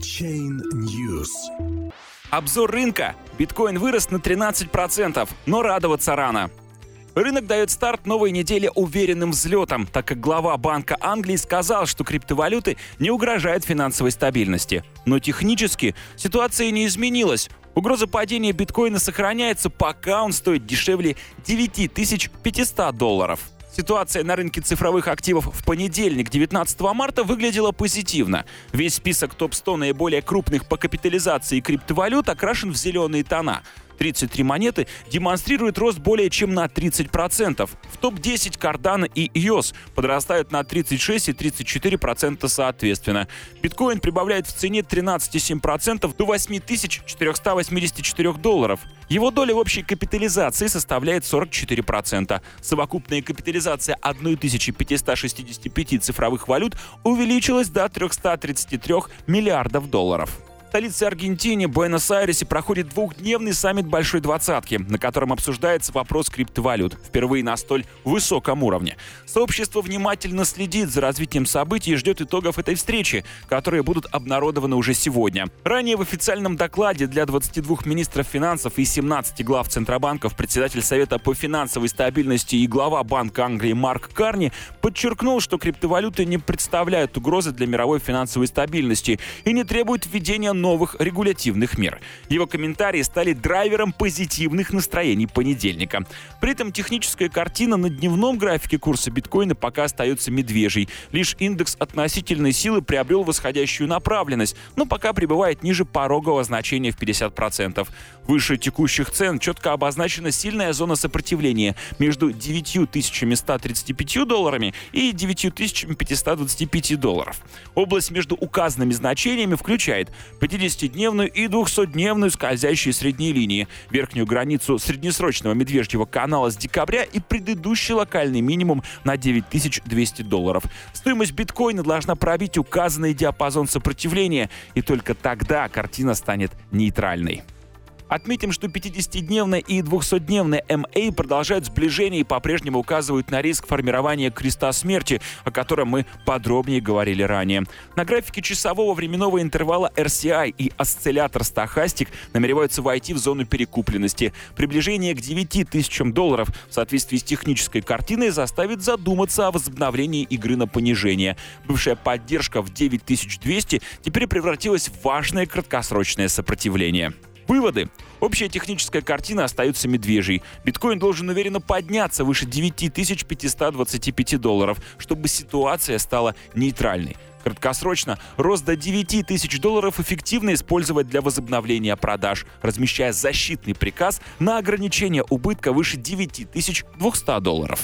Chain News. Обзор рынка. Биткоин вырос на 13%, но радоваться рано. Рынок дает старт новой неделе уверенным взлетом, так как глава Банка Англии сказал, что криптовалюты не угрожают финансовой стабильности. Но технически ситуация не изменилась. Угроза падения биткоина сохраняется, пока он стоит дешевле 9500 долларов. Ситуация на рынке цифровых активов в понедельник, 19 марта, выглядела позитивно. Весь список топ-100 наиболее крупных по капитализации криптовалют окрашен в зеленые тона. 33 монеты демонстрируют рост более чем на 30%. В топ-10 Cardano и EOS подрастают на 36 и 34% соответственно. Биткоин прибавляет в цене 13,7% до 8484 долларов. Его доля в общей капитализации составляет 44%. Совокупная капитализация 1565 цифровых валют увеличилась до 333 миллиардов долларов столице Аргентины, Буэнос-Айресе, проходит двухдневный саммит Большой Двадцатки, на котором обсуждается вопрос криптовалют, впервые на столь высоком уровне. Сообщество внимательно следит за развитием событий и ждет итогов этой встречи, которые будут обнародованы уже сегодня. Ранее в официальном докладе для 22 министров финансов и 17 глав Центробанков председатель Совета по финансовой стабильности и глава Банка Англии Марк Карни подчеркнул, что криптовалюты не представляют угрозы для мировой финансовой стабильности и не требуют введения новых регулятивных мер. Его комментарии стали драйвером позитивных настроений понедельника. При этом техническая картина на дневном графике курса биткоина пока остается медвежьей. Лишь индекс относительной силы приобрел восходящую направленность, но пока пребывает ниже порогового значения в 50%. Выше текущих цен четко обозначена сильная зона сопротивления между 9135 долларами и 9525 долларов. Область между указанными значениями включает 50-дневную и 200-дневную скользящие средние линии, верхнюю границу среднесрочного медвежьего канала с декабря и предыдущий локальный минимум на 9200 долларов. Стоимость биткоина должна пробить указанный диапазон сопротивления, и только тогда картина станет нейтральной. Отметим, что 50-дневная и 200-дневная MA продолжают сближение и по-прежнему указывают на риск формирования креста смерти, о котором мы подробнее говорили ранее. На графике часового временного интервала RCI и осциллятор Stochastic намереваются войти в зону перекупленности. Приближение к 9 тысячам долларов в соответствии с технической картиной заставит задуматься о возобновлении игры на понижение. Бывшая поддержка в 9200 теперь превратилась в важное краткосрочное сопротивление. Выводы. Общая техническая картина остается медвежьей. Биткоин должен уверенно подняться выше 9525 долларов, чтобы ситуация стала нейтральной. Краткосрочно рост до 9 тысяч долларов эффективно использовать для возобновления продаж, размещая защитный приказ на ограничение убытка выше 9200 долларов.